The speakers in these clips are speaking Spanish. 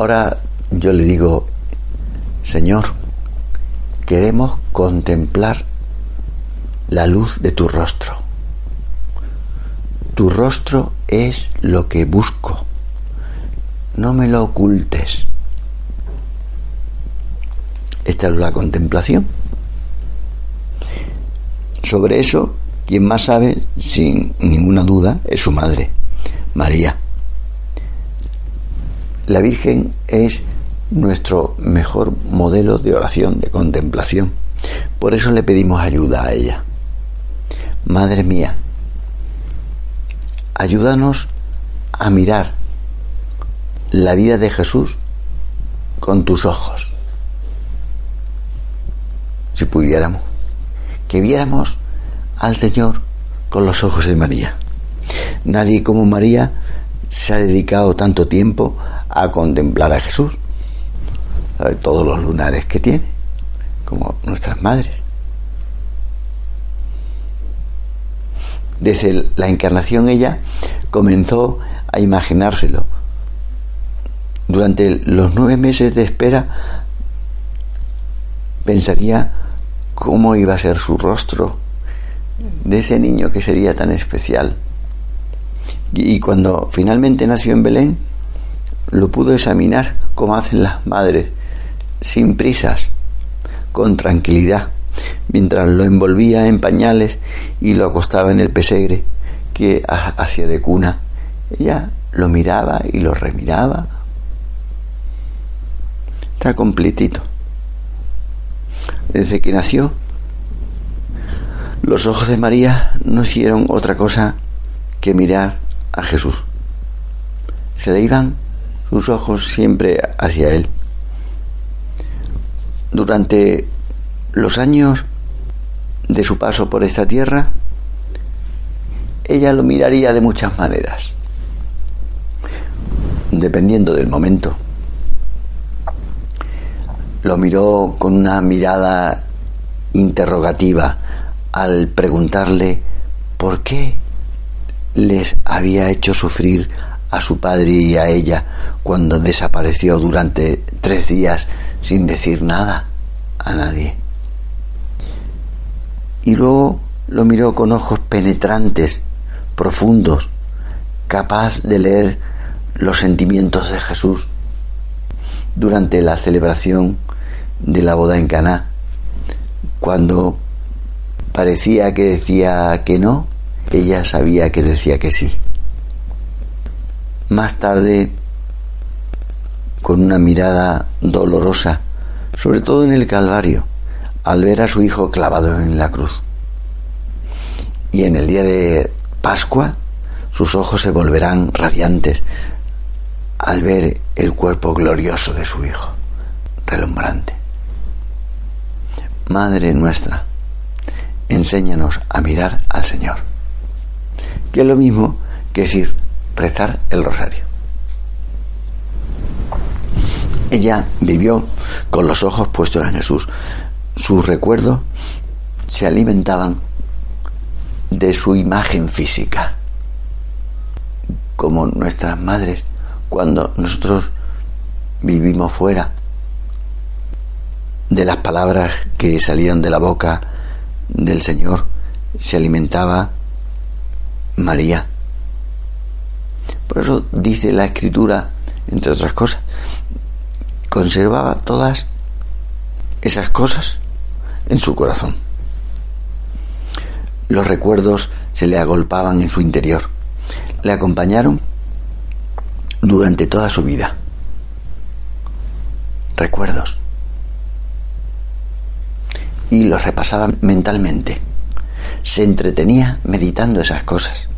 Ahora yo le digo, Señor, queremos contemplar la luz de tu rostro. Tu rostro es lo que busco. No me lo ocultes. Esta es la contemplación. Sobre eso, quien más sabe, sin ninguna duda, es su madre, María. La Virgen es nuestro mejor modelo de oración, de contemplación. Por eso le pedimos ayuda a ella. Madre mía, ayúdanos a mirar la vida de Jesús con tus ojos. Si pudiéramos, que viéramos al Señor con los ojos de María. Nadie como María se ha dedicado tanto tiempo a contemplar a Jesús. Todos los lunares que tiene, como nuestras madres. Desde la encarnación ella comenzó a imaginárselo. Durante los nueve meses de espera pensaría cómo iba a ser su rostro de ese niño que sería tan especial. Y cuando finalmente nació en Belén, lo pudo examinar como hacen las madres, sin prisas, con tranquilidad mientras lo envolvía en pañales y lo acostaba en el pesegre que hacía de cuna. Ella lo miraba y lo remiraba. Está completito. Desde que nació, los ojos de María no hicieron otra cosa que mirar a Jesús. Se le iban sus ojos siempre hacia Él. Durante los años de su paso por esta tierra, ella lo miraría de muchas maneras, dependiendo del momento. Lo miró con una mirada interrogativa al preguntarle por qué les había hecho sufrir a su padre y a ella cuando desapareció durante tres días sin decir nada a nadie. Y luego lo miró con ojos penetrantes, profundos, capaz de leer los sentimientos de Jesús durante la celebración de la boda en Caná, cuando parecía que decía que no, ella sabía que decía que sí. Más tarde, con una mirada dolorosa, sobre todo en el Calvario, al ver a su hijo clavado en la cruz. Y en el día de Pascua sus ojos se volverán radiantes al ver el cuerpo glorioso de su hijo, relumbrante. Madre nuestra, enséñanos a mirar al Señor, que es lo mismo que decir rezar el rosario. Ella vivió con los ojos puestos en Jesús, sus recuerdos se alimentaban de su imagen física, como nuestras madres cuando nosotros vivimos fuera de las palabras que salían de la boca del Señor, se alimentaba María. Por eso dice la escritura, entre otras cosas, conservaba todas esas cosas en su corazón. Los recuerdos se le agolpaban en su interior. Le acompañaron durante toda su vida. Recuerdos. Y los repasaba mentalmente. Se entretenía meditando esas cosas.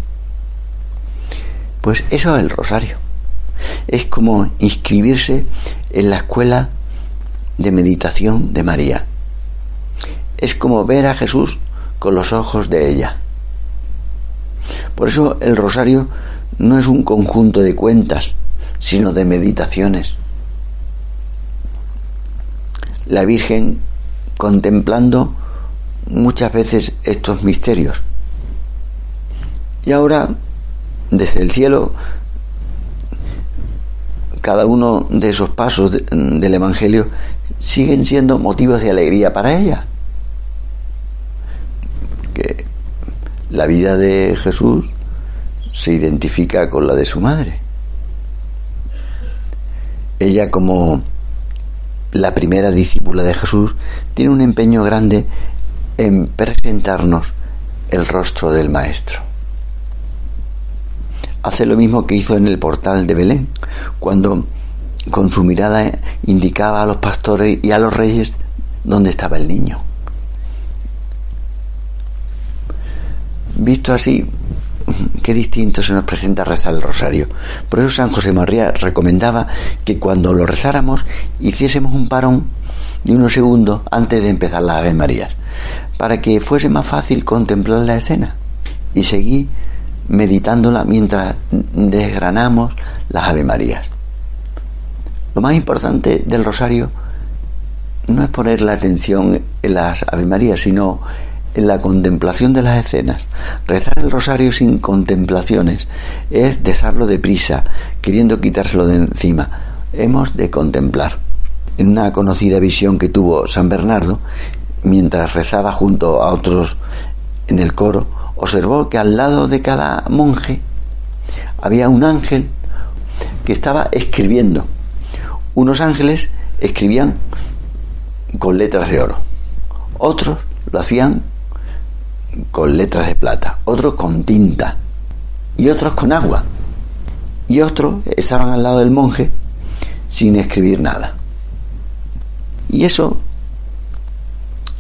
Pues eso es el rosario. Es como inscribirse en la escuela de meditación de María es como ver a Jesús con los ojos de ella. Por eso el rosario no es un conjunto de cuentas, sino de meditaciones. La Virgen contemplando muchas veces estos misterios. Y ahora, desde el cielo, cada uno de esos pasos del Evangelio siguen siendo motivos de alegría para ella. Que la vida de Jesús se identifica con la de su madre. Ella como la primera discípula de Jesús tiene un empeño grande en presentarnos el rostro del Maestro. Hace lo mismo que hizo en el portal de Belén, cuando con su mirada indicaba a los pastores y a los reyes dónde estaba el niño. Visto así, qué distinto se nos presenta rezar el rosario. Por eso San José María recomendaba que cuando lo rezáramos hiciésemos un parón de unos segundos antes de empezar las Ave Marías, para que fuese más fácil contemplar la escena y seguir meditándola mientras desgranamos las Ave Marías. Lo más importante del rosario no es poner la atención en las Ave Marías, sino en la contemplación de las escenas. Rezar el rosario sin contemplaciones es dejarlo deprisa, queriendo quitárselo de encima. Hemos de contemplar. En una conocida visión que tuvo San Bernardo, mientras rezaba junto a otros en el coro, observó que al lado de cada monje había un ángel que estaba escribiendo. Unos ángeles escribían con letras de oro, otros lo hacían con letras de plata, otros con tinta y otros con agua. Y otros estaban al lado del monje sin escribir nada. Y eso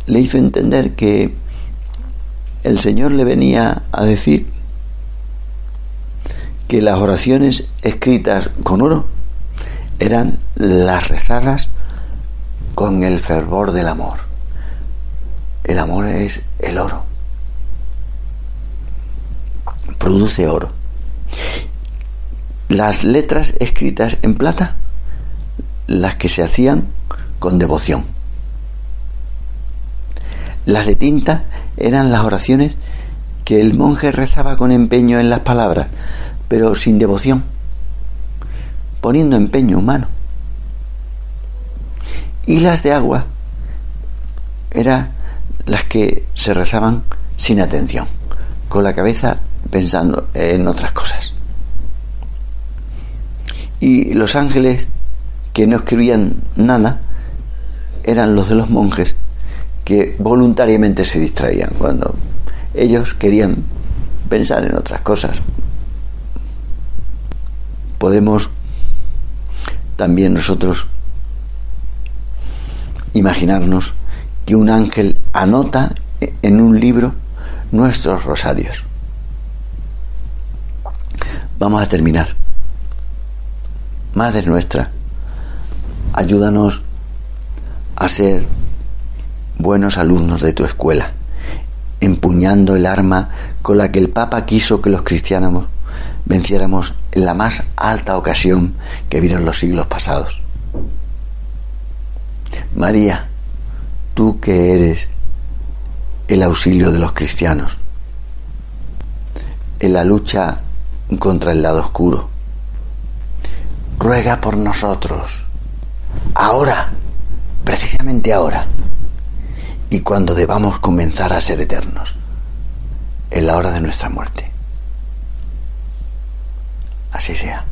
le hizo entender que el Señor le venía a decir que las oraciones escritas con oro eran las rezadas con el fervor del amor. El amor es el oro produce oro. Las letras escritas en plata, las que se hacían con devoción. Las de tinta eran las oraciones que el monje rezaba con empeño en las palabras, pero sin devoción, poniendo empeño humano. Y las de agua eran las que se rezaban sin atención, con la cabeza pensando en otras cosas. Y los ángeles que no escribían nada eran los de los monjes que voluntariamente se distraían cuando ellos querían pensar en otras cosas. Podemos también nosotros imaginarnos que un ángel anota en un libro nuestros rosarios. Vamos a terminar. Madre nuestra, ayúdanos a ser buenos alumnos de tu escuela, empuñando el arma con la que el Papa quiso que los cristianos venciéramos en la más alta ocasión que vieron los siglos pasados. María, tú que eres el auxilio de los cristianos, en la lucha contra el lado oscuro. Ruega por nosotros, ahora, precisamente ahora, y cuando debamos comenzar a ser eternos, en la hora de nuestra muerte. Así sea.